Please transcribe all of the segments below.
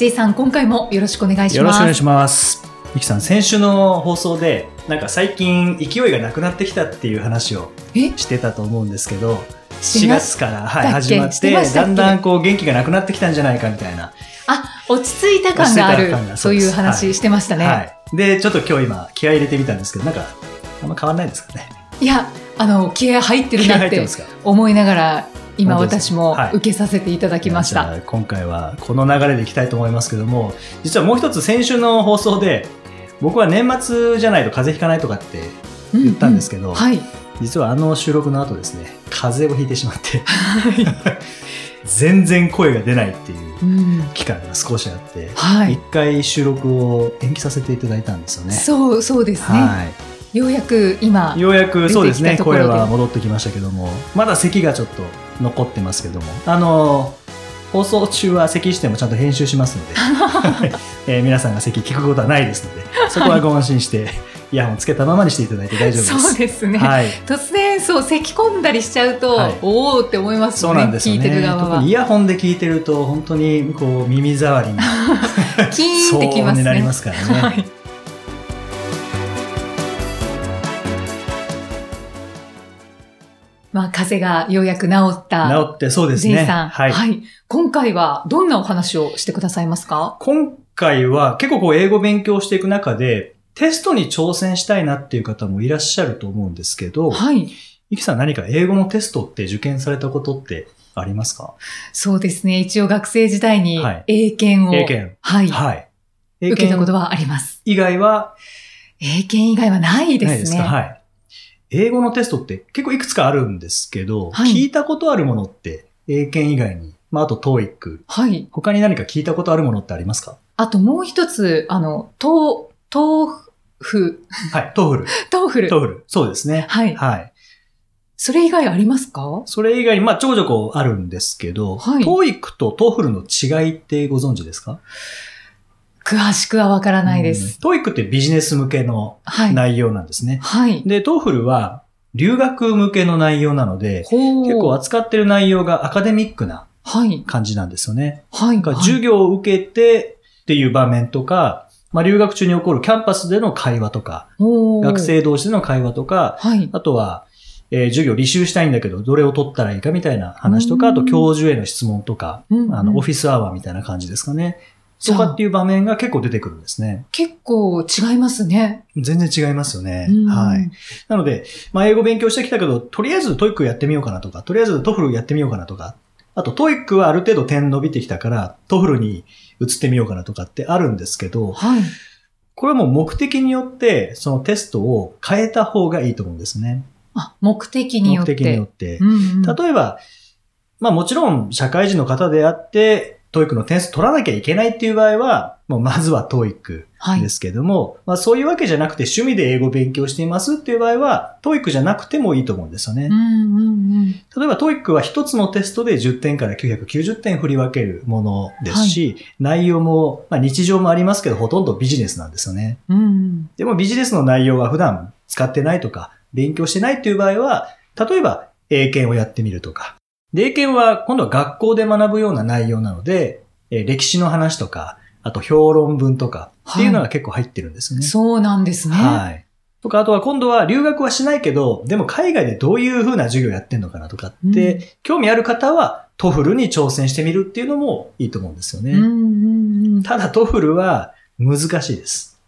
J さん、今回もよろしくお願いします。よろしくお願いします。ミキさん、先週の放送で、なんか最近勢いがなくなってきたっていう話をえ？してたと思うんですけど、4してま月から、はい、始まっしてだんだんこう元気がなくなってきたんじゃないかみたいな。あ、落ち着いた感があるそういう話してましたね。はい。で、ちょっと今日今気合い入れてみたんですけど、なんか、あんま変わんないですかね？い、や、あの、気合入ってるなって思いながら、今私もはい受けさせていただきました。じゃあ今回はこの流れでいきたいと思いますけども、実はもう一つ先週の放送で、僕は年末じゃないと風邪ひかないとかって言ったんですけど、ううはい。実はあの収録の後ですね、風邪をひいてしまって、全然声が出ないっていううん期間が少しあって、はい一。回収録を延期させていただいたんですよね。そう、そうですね。はようやく今い。、ようやくそうですね、声は戻ってきましたけども、まだ咳がちょっと残ってますけども、あの、放送中は咳してもちゃんと編集しますので、えー皆さんが咳聞くことはないですので、そこはご安心して、イヤホンつけたままにしていただいて大丈夫です。そうですね。はい。突然、そう、咳込んだりしちゃうと、はいおおって思いますそうよね。なんですよね。聞いてる側はイ。ヤホンで聞いてると、本当にこう耳障りに、キーンってきますね。なりますからね。はい。まあ、風邪がようやく治った。治ってそうですね。ゼイさん。はい。はい。今回はどんなお話をしてくださいますか？今回は結構こう英語勉強していく中で、テストに挑戦したいなっていう方もいらっしゃると思うんですけど、はい。イキさん何か英語のテストって受験されたことってありますか？そうですね。一応学生時代にはい英検を、英検。はい。はい。英受けたことははあります。以外は英検以外はないですね。ないですか？はい。英語のテストって結構いくつかあるんですけど、はい聞いたことあるものって英検以外に、まああと TOEIC、はい。他に何か聞いたことあるものってありますか？あともう一つ、あの、トー、トーフ、はい。TOEFL。TOEFL。TOEFL。そうですね。はい。はい。それ以外ありますか？それ以外に、まあ、ちょこちょこあるんですけど、はい TOEIC と TOEFL の違いってご存知ですか？詳しくはわからないです。うん TOEIC ってビジネス向けのはい。内容なんですね。はい。で、TOEFL は留学向けの内容なので、結構扱ってる内容がアカデミックなはい。感じなんですよね。はい。だから授業を受けてっていう場面とか、まあ、留学中に起こるキャンパスでの会話とか、学。生同士での会話とか、はい。あとは、えー授業履修したいんだけど、どれを取ったらいいかみたいな話とか、あと教授への質問とか、うんあの、オフィスアワーみたいな感じですかね。とかっていう場面が結構出てくるんですね。結構違いますね。全然違いますよね。うんはい。。なので、まあ、英語勉強してきたけど、とりあえず TOEIC やってみようかなとか、とりあえず TOEFL やってみようかなとか、あと TOEIC はある程度点伸びてきたから、 TOEFL に移ってみようかなとかってあるんですけど、はい。これはもう目的によって、そのテストを変えた方がいいと思うんですね。あ、目的によって。目的によって。うんうん例えば、まあもちろん社会人の方であって、 TOEIC の点数取らなきゃいけないっていう場合は、もうまずは TOEIC はいで。すけども、まあそういうわけじゃなくて趣味で英語を勉強していますっていう場合は、 TOEIC じゃなくてもいいと思うんですよね。うんうんうん。例えば TOEIC は一つのテストで10点から990点振り分けるものですし、内容も、まあ日常もありますけど、ほとんどビジネスなんですよね。うんうん。でもビジネスの内容は普段使ってないとか、勉強してないっていう場合は、例えば英検をやってみるとか。で英検は今度は学校で学ぶような内容なので、えー歴史の話とか、あと評論文とかっていうのが結構入ってるんですよね。そうなんですね。はい。とか、あとは今度は留学はしないけど、でも海外でどういう風な授業やってんのかなとかって、うん興味ある方は TOEFL に挑戦してみるっていうのもいいと思うんですよね。うんうんうん。ただ TOEFL は難しいです。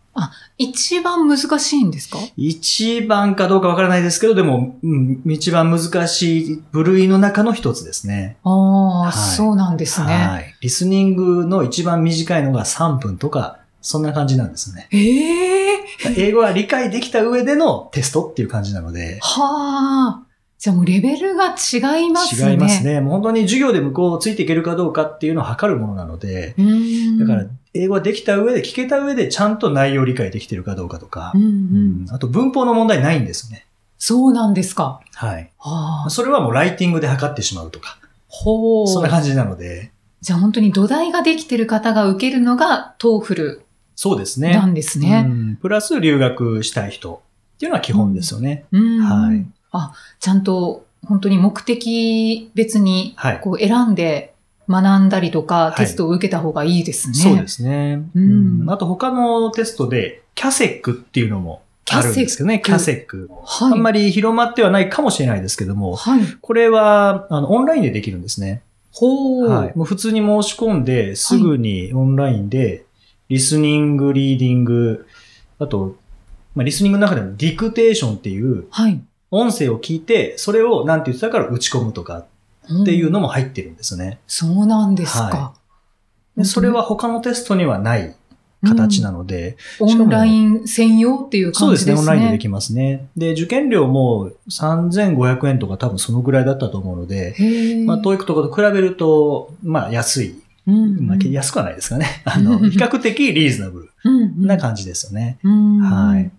一番難しいんですか？一番かどうかわからないですけど、でも、うん、一番難しい部類の中の一つですね。ああ、はいそうなんですね。はい。リスニングの一番短いのが3分とか、そんな感じなんですね。ええ 英語は理解できた上でのテストっていう感じなので。はあ。じゃあもうレベルが違いますね。違います。ね。もう本当に授業で向こうをついていけるかどうかっていうのを測るものなので、うん。だから英語ができた上で、聞けた上でちゃんと内容を理解できてるかどうかとかう、んう。うんんあと文法の問題ないんですね。そうなんですか。はい。はあ。それはもうライティングで測ってしまうとか、ほう。そんな感じなので、じゃあ本当に土台ができてる方が受けるのが TOEFLそうですね。なんですね。うんプラス留学したい人っていうのは基本ですよね。うん。はいあ、ちゃんと本当に目的別にはい。こう選んで学んだりとか、いテストを受けた方がいいですね。そうですね。うんあと他のテストで、キャセックっていうのもあるんですけどね。キャセセック。はい。あんまり広まってはないかもしれないですけども、はい。これは、あの、オンラインでできるんですね。ほう。はい。もう普通に申し込んで、すぐにオンラインで、リスニング、リーディング、あと、まあ、リスニングの中でもディクテーションっていう、はい。音声を聞いて、それをなんて言ってたから打ち込むとかっていうのも。も入ってるんですね。そうなんですか。はでそれは他のテストにはない形なので、オンライン専用っていうそうですね、感じですね。オンラインでできますね。で、受験料も3500円とか多分そのぐらいだったと思うので。まあ、 TOEIC とかと比べると、まあ、安い。うんまあ、安くはないですかね。あの、比較的リーズナブルうんな感じですよね。うんはい。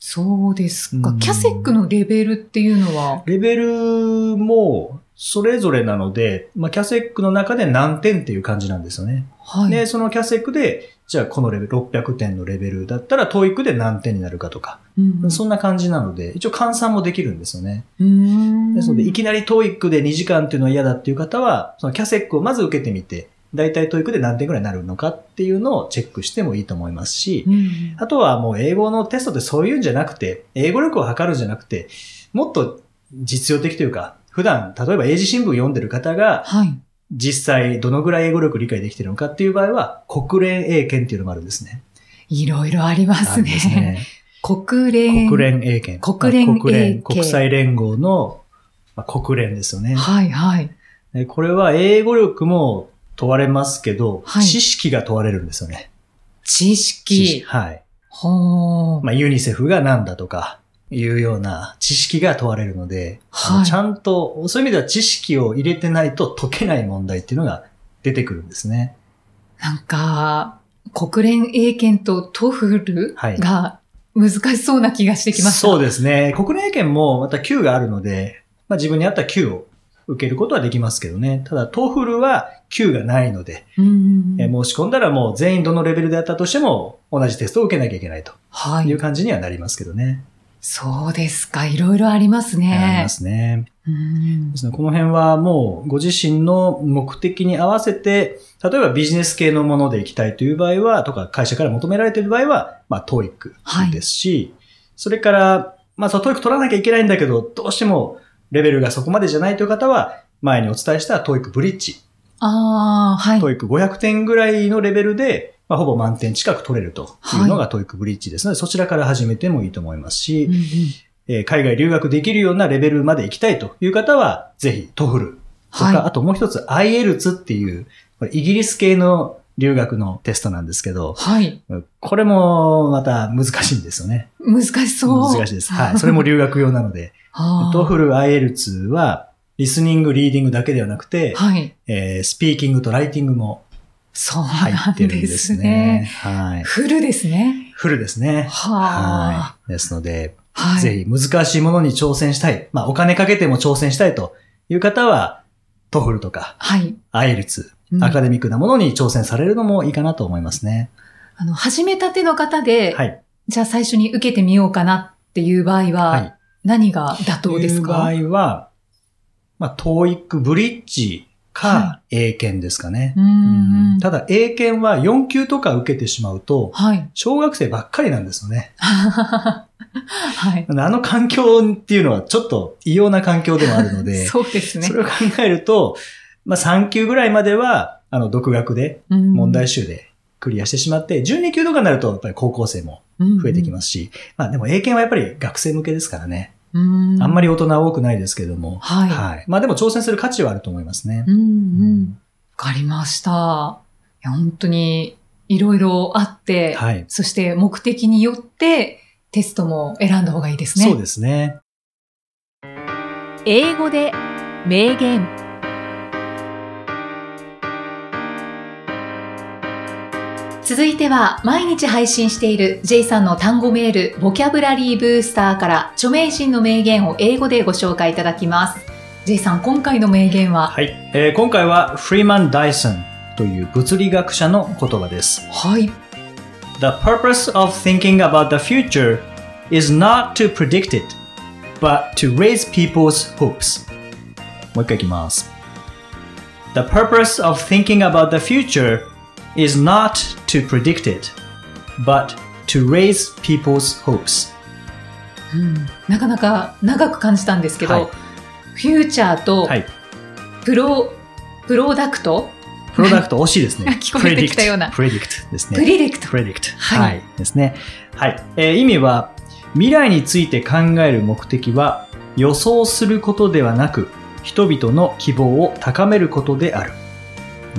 そうですかう。ん CASECのレベルっていうのは、レベルもそれぞれなので、まあ、 CASEC の中で何点っていう感じなんですよね。はい。で、その CASEC で、じゃあこのレベル、600点のレベルだったら、 TOEIC で何点になるかとか、うんそんな感じなので、一応換算もできるんですよね。うんですので、いきなり TOEIC で2時間っていうのは嫌だっていう方は、その CASEC をまず受けてみて、だいたい TOEIC で何点ぐらいになるのかっていうのをチェックしてもいいと思いますし、うんあとはもう英語のテストってそういうんじゃなくて、英語力を測るんじゃなくて、もっと実用的というか、普段、例えば英字新聞読んでる方が、はい。実際どのぐらい英語力理解できてるのかっていう場合は、国連英検っていうのもあるんですね。いろいろありますね。ですね。国連。国連英検。国連まあ国連、英検国際連合の、まあ、国連ですよね。はいはい。でこれは英語力も問われますけど、はい知識が問われるんですよね。知識。はい。ほう。まあ、ユニセフが何だとか、いうような知識が問われるので、はいちゃんと、そういう意味では知識を入れてないと解けない問題っていうのが出てくるんですね。なんか、国連英検と TOEFL はいが難しそうな気がしてきました。そうですね。国連英検もまた Q があるので、まあ、自分に合った Q を受けることはできますけどね。ただ、トフルは Q がないので、うんうんうん。えー申し込んだらもう全員どのレベルであったとしても同じテストを受けなきゃいけないとはいいう。感じにはなりますけどね。そうですか。いろいろありますね。ありますね。うんですねこの辺はもうご自身の目的に合わせて、例えばビジネス系のもので行きたいという場合は、とか会社から求められている場合は、まあ TOEIC はいですし、それから、まあそう TOEIC 取らなきゃいけないんだけど、どうしてもレベルがそこまでじゃないという方は、前にお伝えした TOEIC ブリッジ、ああ、はい。TOEIC500 点ぐらいのレベルで、まあほぼ満点近く取れるというのが TOEIC ブリッジですので、そちらから始めてもいいと思いますし、うんうんえー海外留学できるようなレベルまで行きたいという方は、ぜひ、 TOEFL とか、はいあともう一つ、IELTS っていう、これイギリス系の留学のテストなんですけど、はい。これもまた難しいんですよね。難しそう。難しいです。はい。それも留学用なので、はあ TOEFL、IELTS は、リスニング、リーディングだけではなくて、はい。えースピーキングとライティングもそう入なんってるんでですね。はい。フルですね。フルですね。はい。ですので、はい。ぜひ難しいものに挑戦したい。まあお金かけても挑戦したいという方は、 TOEFL とか、はい。 IELTS、うんアカデミックなものに挑戦されるのもいいかなと思いますね。あの、始めたての方で、はい。じゃあ最初に受けてみようかなっていう場合は、はい。何が妥当ですか？という場合は、まあ、TOEIC ブリッジはか、英検ですかね。うーん。ただ、英検は4級とか受けてしまうと、はい。小学生ばっかりなんですよね。はい。あの環境っていうのはちょっと異様な環境でもあるので、そうですねそ。れを考えると、まあ、3級ぐらいまでは、あの、独学で、問問題集でクリアしてしまって、12級とかになると、やっぱり高校生も増えてきますし、まあでも英検はやっぱり学生向けですからね。あんまり大人は多くないですけれども、はい。はい。まあでも挑戦する価値はあると思いますねう。んうん。わかりました。いや本当にいろいろあって、はい。そして目的によってテストも選んだ方がいいですね。そうですね。英語で名言続いては毎日配信している J さんの単語メールボキャブラリーブースターから著名人の名言を英語でご紹介いただきます J さん今回の名言ははい。えー今回はフリーマン・ダイソンという物理学者の言葉です。はい The purpose of thinking about the future is not to predict it, but to raise people's hopes. もう一回いきます。The purpose of thinking about the future is not to predict it, but to raise people's hopes. なかなか長く感じたんですけど、はいフューチャーとはい。プロ、プロダクト？プロダクト惜しいですね。聞こえてきたような predict predict ですね。プリレクト predict。はいはい。ですね。はい。えー意味は、未来について考える目的は、予想することではなく、人々の希望を高めることである。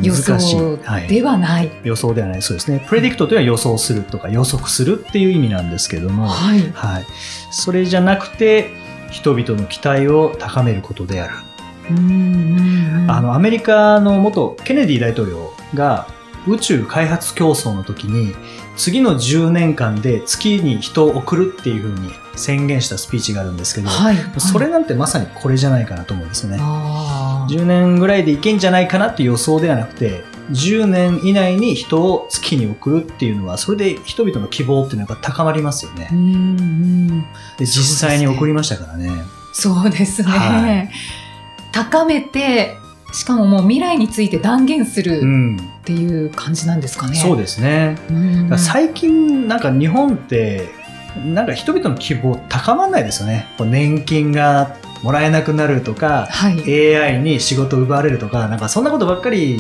予難しい。想はい。ではない。予想ではない。そうですね。predict というのは予想するとか予測するっていう意味なんですけども、はい。はい。それじゃなくて、人々の期待を高めることである。うんうんうんあの、アメリカの元ケネディ大統領が宇宙開発競争の時に、次の10年間で月に人を送るっていうふうに宣言したスピーチがあるんですけど、はい。それなんてまさにこれじゃないかなと思うんですよね。あー10年ぐらいでいけんじゃないかなっていう予想ではなくて、10年以内に人を月に送るっていうのは、それで人々の希望っていうのはやっぱ高まりますよねう。んうんで実際に送りましたからね。そうですね、はい高めて、しかももう未来について断言すうるん。っていう感じなんですかね。そうですね。最近なんか日本ってなんか人々の希望高まんないですよね。年金がもらえなくなるとか、はい。AI に仕事を奪われるとか、なんかそんなことばっかり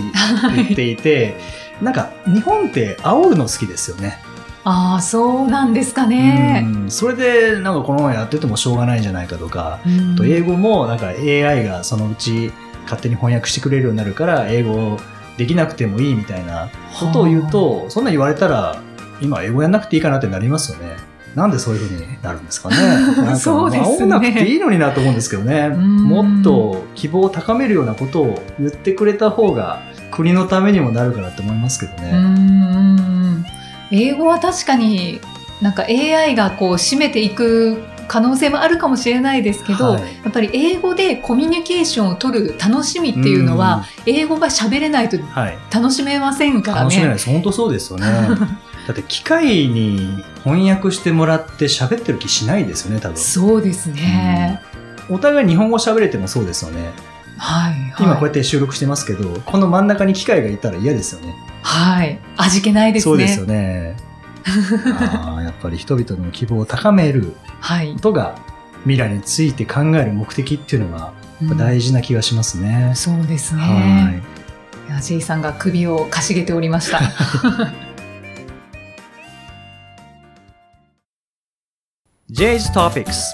言っていて、なんか日本って煽るの好きですよね。ああ、そうなんですかね。うんそれでなんかこのままやっててもしょうがないんじゃないかとか、うんと英語もなんか AI がそのうち勝手に翻訳してくれるようになるから英語できなくてもいいみたいなことを言うと、そんな言われたら今英語やんなくていいかなってなりますよね。なんでそういうふうになるんですかね。なんか煽んなくていいのになと思うんですけどね。んもっと希望を高めるようなことを言ってくれた方が国のためにもなるかなって思いますけどね。英語は確かになんか AI がこう占めていく可能性もあるかもしれないですけど、はいやっぱり英語でコミュニケーションを取る楽しみっていうのは、英語が喋れないと。楽しめませんからね。楽しめないです。本当そうですよね。だって機械に翻訳してもらって喋ってる気しないですよね、多分。そうですね。お互い日本語喋れてもそうですよね。はい、はい。今こうやって収録してますけど、この真ん中に機械がいたら嫌ですよね。はい。味気ないですね。そうですよね。あーやっぱり人々の希望を高めるはいこ。とが未来について考える目的っていうのがうん大事な気がしますね。そうですはね。い。いや J さんが首をかしげておりました。J's Topics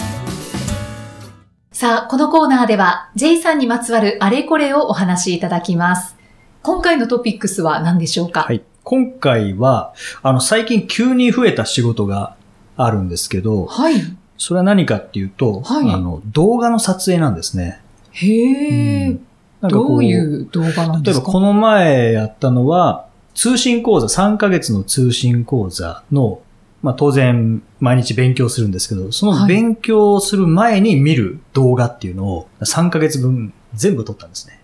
さあ、このコーナーでは J さんにまつわるあれこれをお話しいただきます。今回のトピックスは何でしょうか？はい。今回は、あの、最近急に増えた仕事があるんですけど、はい。それは何かっていうと、はいあの、動画の撮影なんですね。へえ、うんなんかこどういう動画なんですか？例えばこの前やったのは、通信講座、3ヶ月の通信講座の、まあ当然毎日勉強するんですけど、そのはい勉強をする前に見る動画っていうのを3ヶ月分全部撮ったんですね。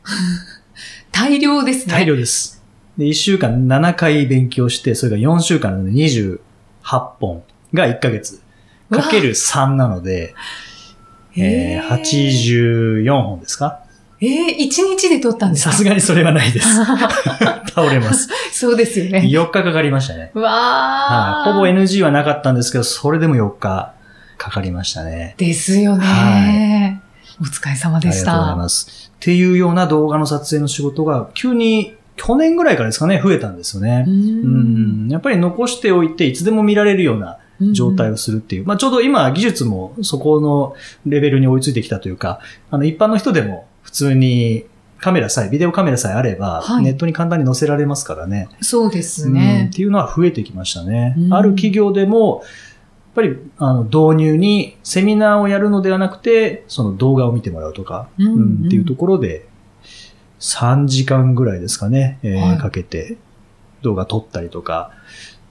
大量ですね。大量です。で、1週間7回勉強して、それが4週間なので28本が1ヶ月。かける3なので、えー、84本ですか？えー、1日で撮ったんですか？さすがにそれはないです。倒れます。そうですよね。4日かかりましたね。わはい。ー。ほぼ NG はなかったんですけど、それでも4日かかりましたね。ですよね。お疲れ様あでした。りがとうございます。っていうような動画の撮影の仕事が、急に去年ぐらいからですかね、増えたんですよね。ううんん。やっぱり残しておいて、いつでも見られるような状態をするっていう。まあちょうど今技術もそこのレベルに追いついてきたというか、あの一般の人でも普通にカメラさえ、ビデオカメラさえあれば、はいネットに簡単に載せられますからね。そうですうんっね。ていうのは増えてきましたね。うんある企業でも、やっぱりあの導入にセミナーをやるのではなくて、その動画を見てもらうとか、うんうんっていうところで、3時間ぐらいですかね、えーはいかけて動画撮ったりとか、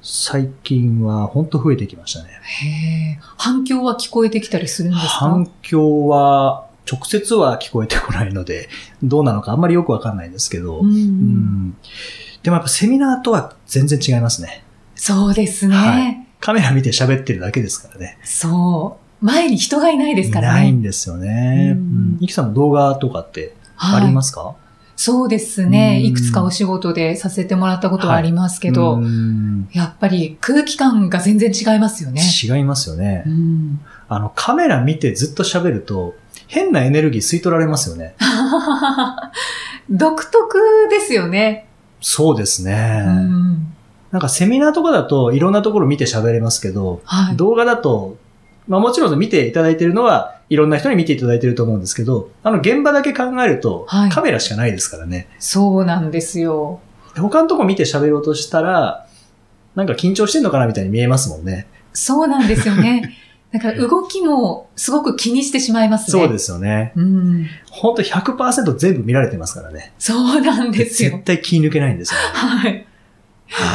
最近は本当増えてきましたね。へえ。反響は聞こえてきたりするんですか？反響は直接は聞こえてこないので、どうなのかあんまりよくわかんないんですけど、うんうんでもやっぱセミナーとは全然違いますね。そうですね。はいカメラ見て喋ってるだけですからね。そう。前に人がいないですからね。ないんですよね。うんうんイキさんも動画とかってはいありますか、そうですね。うんいくつかお仕事でさせてもらったことはありますけど、うんやっぱり空気感が全然違いますよね。違いますよね。うんあの、カメラ見てずっと喋ると、変なエネルギー吸い取られますよね。独特ですよね。そうですね。うんなんかセミナーとかだといろんなところ見て喋れますけど、はい。動画だと、まあもちろん見ていただいているのはいろんな人に見ていただいていると思うんですけど、あの現場だけ考えるとはいカメラしかないですからね。そうなんですよ。他のとこ見て喋ろうとしたら、なんか緊張してんのかなみたいに見えますもんね。そうなんですよね。なんか動きもすごく気にしてしまいますね。そうですよね。うん。ほんと100%全部見られてますからね。そうなんですよ絶。対気抜けないんですよ、ね。はい。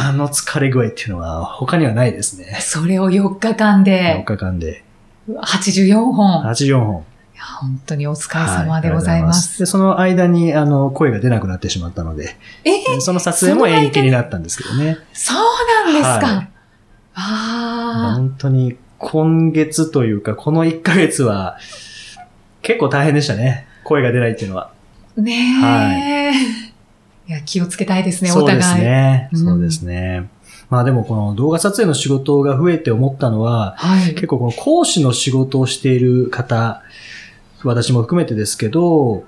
あの疲れ具合っていうのは他にはないですね。それを4日間4で日間で84本。い84本。や本当にお疲れ様でございます。で、その間に、あの、声が出なくなってしまったので、え？その撮影も延期になったんですけどね。そうなんですか。はいあ本当に、今月というか、この1ヶ月は、結構大変でしたね。声が出ないっていうのは。あ。ねえ。いや、気をつけたいですね、おそう互い。ですね。うんそうですね。まあでもこの動画撮影の仕事が増えて思ったのは、はい。結構この講師の仕事をしている方、私も含めてですけど、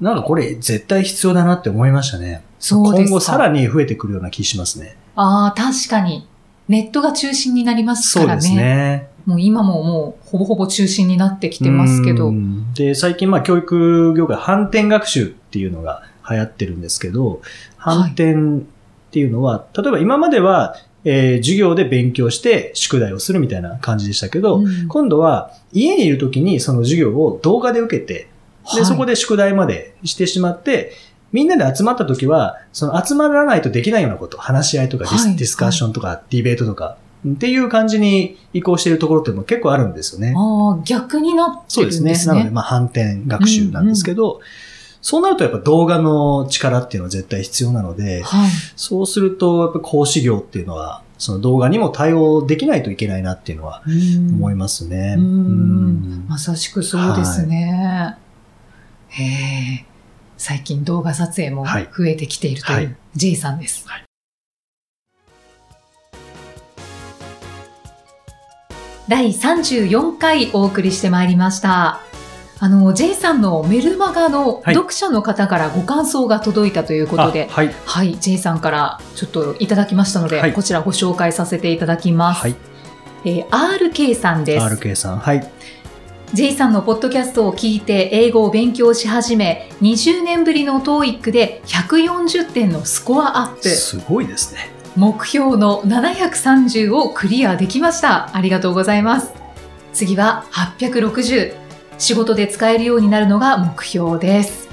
なんかこれ絶対必要だなって思いましたね。そうですか。今後さらに増えてくるような気しますね。ああ、確かに。ネットが中心になりますからね。そうですね。もう今ももうほぼほぼ中心になってきてますけど。うん。で、最近まあ教育業界反転学習っていうのが流行ってるんですけど、反転っていうのは、例えば今までは、えー授業で勉強して宿題をするみたいな感じでしたけど、うん。今度は家にいる時にその授業を動画で受けて、で、はい。そこで宿題までしてしまって、みんなで集まった時は、その集まらないとできないようなこと、話し合いとかディス,、はい。ディスカッションとか、ディベートとか、っていう感じに移行しているところっても結構あるんですよね。ああ、逆になってそうですね。るんですね。なので、まあ、反転学習なんですけど、そうなるとやっぱ動画の力っていうのは絶対必要なので、はい。そうすると、やっぱ講師業っていうのは、その動画にも対応できないといけないなっていうのは思いますね。うんうんまさしくそうですね。へえ。最近動画撮影もはい増えてきているという、はい J さんです。はい第34回お送りしてまいりました。あの、J さんのメルマガのはい読者の方からご感想が届いたということで、あはい。はい、J さんからちょっといただきましたので、はいこちらご紹介させていただきます。はい。えー RK さんです。RK さん。はい。J さんのポッドキャストを聞いて英語を勉強し始め、20年ぶりの TOEIC で140点のスコアアップ。すごいですね。目標の730をクリアできました。ありがとうございます。次は860。仕事で使えるようになるのが目標です。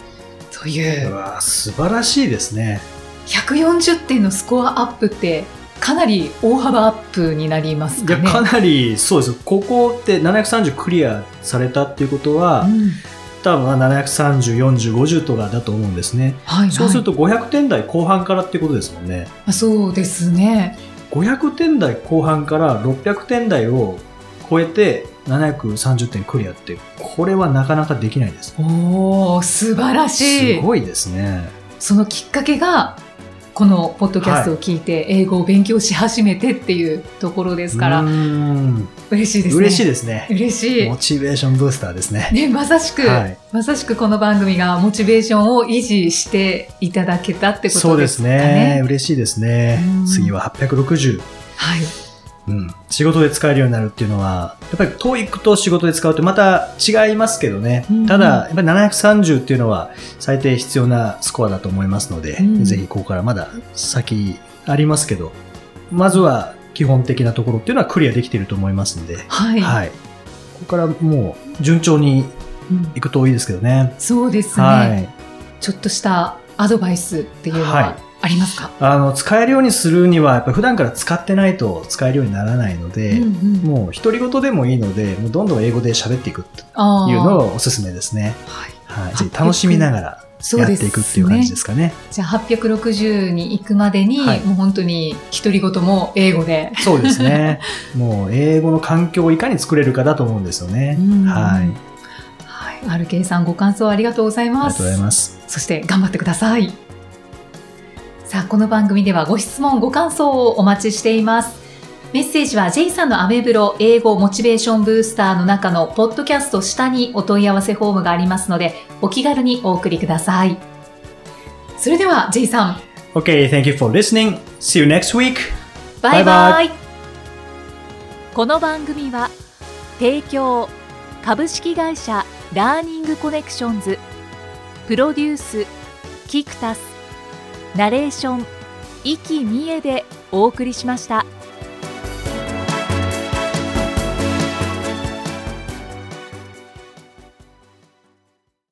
というう、わ素晴らしいですね。140点のスコアアップって、かなり大幅アップになりますかね。かなり、そうです。ここって730クリアされたっていうことは、うん多分まあ730、40、50とかだと思うんですね。はい、そうすると、と500点台後半からってことですもんね。あそうですね。500点台後半から600点台を超えて730点クリアって、これはなかなかできないです。おー、素晴らしい。すごいですね。そのきっかけが、このポッドキャストを聞いて英語を勉強し始めてっていうところですから、うーん嬉しいですね。嬉しいですね。嬉しいモ。チベーションブースターですね。ね、まさしく、はいまさしくこの番組がモチベーションを維持していただけたってこそうでとですすかねね。。嬉しいですねうん。次は860。はい。うん。仕事で使えるようになるっていうのは、やっぱり TOEIC と仕事で使うとまた違いますけどね。うんただ、やっぱり730っていうのは最低必要なスコアだと思いますので、うんぜひここからまだ先ありますけど、まずは基本的なところっていうのはクリアできていると思いますんで、はい。はい。ここからもう順調にうんいくといいですけどね。そうですね、はい。ちょっとしたアドバイスっていうのははいありますか？あの、使えるようにするには、やっぱ普段から使ってないと使えるようにならないので、うんうんもう独り言でもいいので、もうどんどん英語で喋っていくってあーいうのをおすすめですね。はい。はい。楽しみながらやっていくっていう感じですかね。じゃあ860に行くまでに、はいもう本当に独り言も英語で。そうですね。もう英語の環境をいかに作れるかだと思うんですよね。うんはい。はい。RK さんご感想ありがとうございあります。がとうございます。そして頑張ってください。さあ、この番組ではご質問、ご感想をお待ちしています。メッセージは J さんのアメブロ英語モチベーションブースターの中のポッドキャスト下にお問い合わせフォームがありますので、お気軽にお送りください。それでは J さん、Okay, thank you for listening. See you next week. バイバイ。バイこの番組は提供株式会社ラーニングコネクションズプロデュースキクタスナレーション生きみえでお送りしました。